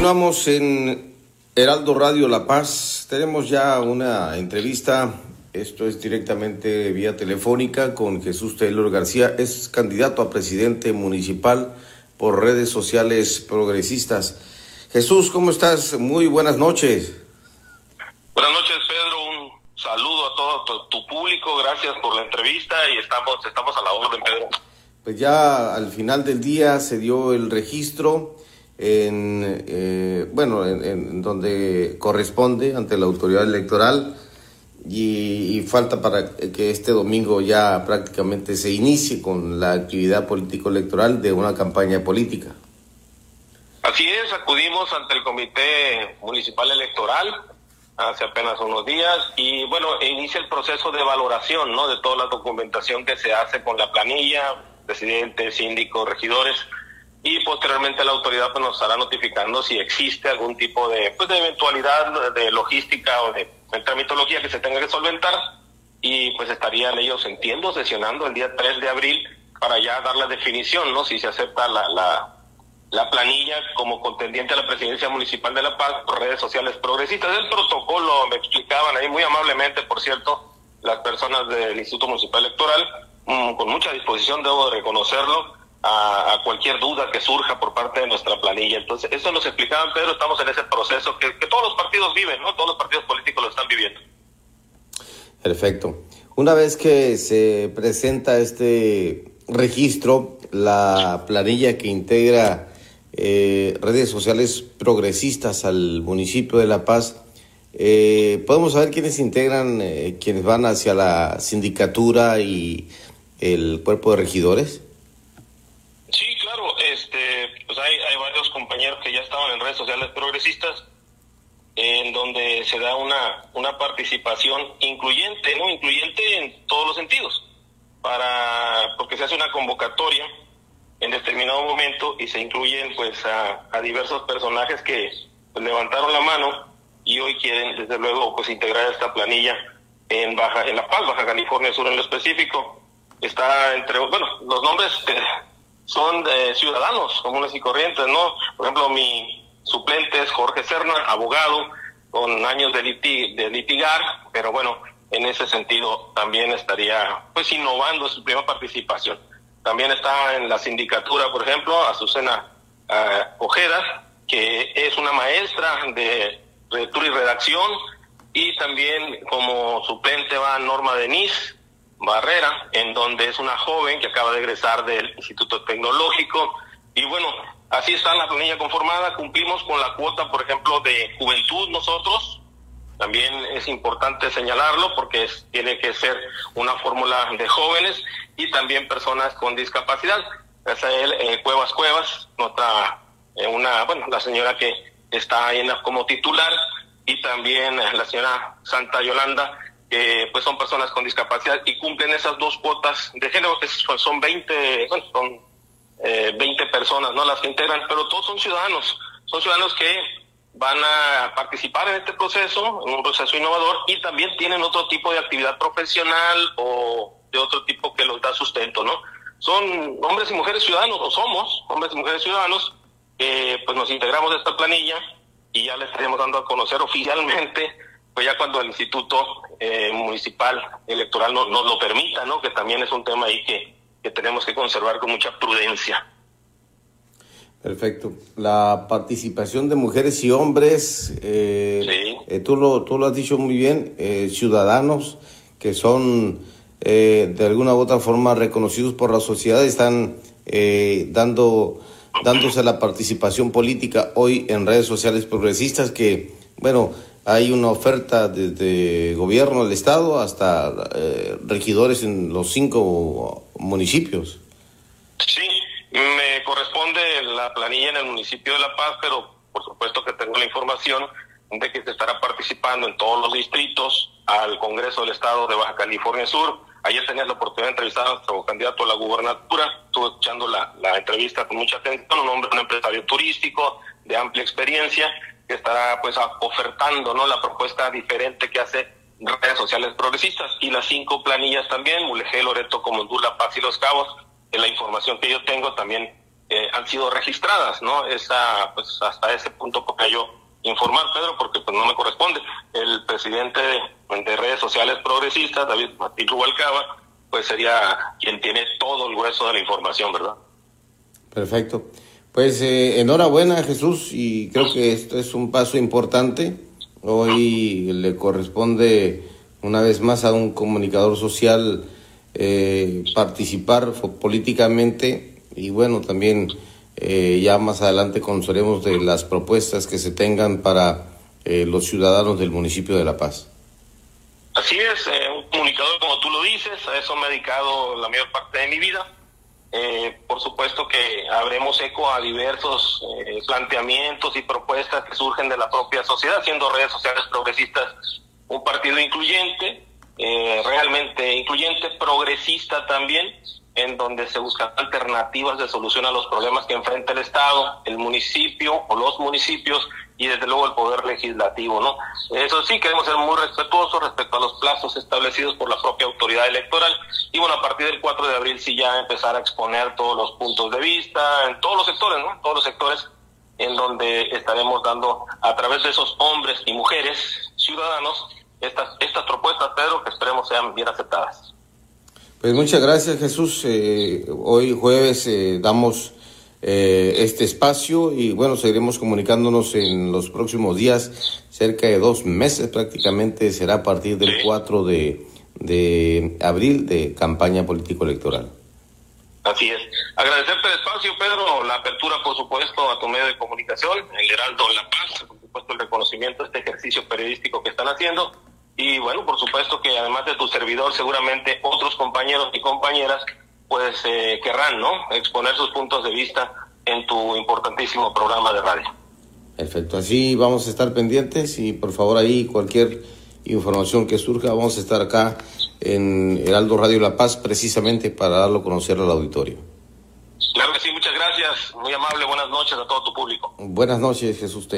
Continuamos en Heraldo Radio La Paz. Tenemos ya una entrevista, esto es directamente vía telefónica con Jesús Taylor García, es candidato a presidente municipal por redes sociales progresistas. Jesús, ¿cómo estás? Muy buenas noches. Buenas noches, Pedro. Un saludo a todo tu, público. Gracias por la entrevista y estamos, estamos a la orden, Pedro. Pues ya al final del día se dio el registro en, eh, bueno, en, donde corresponde ante la autoridad electoral y, falta para que este domingo ya prácticamente se inicie con la actividad político-electoral de una campaña política. Así es, acudimos ante el Comité Municipal Electoral hace apenas unos días y bueno, inicia el proceso de valoración, ¿no? De toda la documentación que se hace con la planilla, presidente, síndico, regidores y posteriormente la autoridad pues, nos estará notificando si existe algún tipo de, pues, de eventualidad de logística o de, tramitología que se tenga que solventar y pues estarían ellos, entiendo, sesionando el día 3 de abril para ya dar la definición, ¿no? Si se acepta la, la, la planilla como contendiente a la presidencia municipal de La Paz por redes sociales progresistas. El protocolo me explicaban ahí muy amablemente, por cierto, las personas del Instituto Municipal Electoral, mm, con mucha disposición, debo de reconocerlo, a, cualquier duda que surja por parte de nuestra planilla. Entonces, eso nos explicaban, Pedro, estamos en ese proceso que, todos los partidos viven, ¿no? Todos los partidos políticos lo están viviendo. Perfecto. Una vez que se presenta este registro, la planilla que integra eh, redes sociales progresistas al municipio de La Paz, eh, ¿podemos saber quiénes integran, eh, van hacia la sindicatura y el cuerpo de regidores? En redes sociales progresistas, en donde se da una, una participación incluyente, ¿no? Incluyente en todos los sentidos, para, porque se hace una convocatoria en determinado momento y se incluyen pues a, diversos personajes que levantaron la mano y hoy quieren desde luego pues integrar esta planilla en Baja, en La Paz, Baja California Sur en lo específico. Está entre, bueno, los nombres son de ciudadanos comunes y corrientes, ¿no? Por ejemplo, mi suplente es Jorge Serna, abogado, con años de, de litigar, pero bueno, en ese sentido también estaría pues innovando su primera participación. También está en la sindicatura, por ejemplo, Azucena uh, Ojeda, que es una maestra de lectura y redacción, y también como suplente va Norma Denis, Barrera, en donde es una joven que acaba de egresar del Instituto Tecnológico. Y bueno, así está la planilla conformada. Cumplimos con la cuota, por ejemplo, de juventud nosotros. También es importante señalarlo porque tiene que ser una fórmula de jóvenes y también personas con discapacidad. Es eh, Cuevas Cuevas, nota eh, una, bueno, la señora que está ahí como titular y también la señora Santa Yolanda que pues son personas con discapacidad y cumplen esas dos cuotas de género, que son 20, bueno, son eh, 20 personas, ¿no? Las que integran, pero todos son ciudadanos, son ciudadanos que van a participar en este proceso, en un proceso innovador, y también tienen otro tipo de actividad profesional o de otro tipo que los da sustento, ¿no? Son hombres y mujeres ciudadanos, o somos hombres y mujeres ciudadanos, que pues nos integramos a esta planilla y ya les estaremos dando a conocer oficialmente pues ya cuando el Instituto eh, Municipal Electoral nos, lo permita, ¿no? Que también es un tema ahí que, que tenemos que conservar con mucha prudencia. Perfecto. La participación de mujeres y hombres, eh, eh, tú, lo, tú lo has dicho muy bien, ciudadanos que son de alguna u otra forma reconocidos por la sociedad, están dando, dándose la participación política hoy en redes sociales progresistas que, bueno, hay una oferta desde gobierno del estado hasta eh, regidores en los cinco municipios. Sí, me corresponde la planilla en el municipio de La Paz, pero por supuesto que tengo la información de que se estará participando en todos los distritos al Congreso del Estado de Baja California Sur. Ayer tenía la oportunidad de entrevistar a nuestro candidato a la gubernatura. Estuve escuchando la, la entrevista con mucha atención, un hombre, un empresario turístico de amplia experiencia que estará pues ofertando no la propuesta diferente que hace redes sociales progresistas y las cinco planillas también, Mulegé, Loreto, Comondula, Paz y Los Cabos, en la información que yo tengo también eh, han sido registradas, ¿no? Esa, pues hasta ese punto podría yo informar, Pedro, porque pues no me corresponde. El presidente de, redes sociales progresistas, David Martín Rubalcaba, pues sería quien tiene todo el grueso de la información, ¿verdad? Perfecto. Pues eh, enhorabuena Jesús y creo que esto es un paso importante. Hoy le corresponde una vez más a un comunicador social eh, participar políticamente y bueno, también eh, ya más adelante conoceremos de las propuestas que se tengan para eh, los ciudadanos del municipio de La Paz. Así es, un comunicador como tú lo dices, a eso me he dedicado la mayor parte de mi vida. Por supuesto que habremos eco a diversos planteamientos y propuestas que surgen de la propia sociedad, siendo redes sociales progresistas un partido incluyente, eh, realmente incluyente, progresista también, en donde se buscan alternativas de solución a los problemas que enfrenta el Estado, el municipio o los municipios y desde luego el poder legislativo, ¿no? Eso sí, queremos ser muy respetuosos respecto a los plazos establecidos por la propia autoridad electoral y bueno, a partir del 4 de abril sí ya empezar a exponer todos los puntos de vista en todos los sectores, ¿no? Todos los sectores en donde estaremos dando a través de esos hombres y mujeres ciudadanos estas, estas propuestas, Pedro, que esperemos sean bien aceptadas. Pues muchas gracias, Jesús. Eh, hoy jueves eh, damos eh, este espacio y bueno, seguiremos comunicándonos en los próximos días, cerca de dos meses prácticamente, será a partir del 4 de, de abril de campaña político-electoral. Así es. Agradecerte el espacio, Pedro, la apertura, por supuesto, a tu medio de comunicación, el Heraldo La Paz, por supuesto, el reconocimiento de este ejercicio periodístico que están haciendo y bueno, por supuesto que además de tu servidor, seguramente otros compañeros y compañeras pues eh, querrán, ¿no? Exponer sus puntos de vista en tu importantísimo programa de radio. Perfecto, así vamos a estar pendientes y por favor ahí cualquier información que surja, vamos a estar acá en Heraldo Radio La Paz precisamente para darlo a conocer al auditorio. Claro que sí, muchas gracias, muy amable, buenas noches a todo tu público. Buenas noches, Jesús Taylor.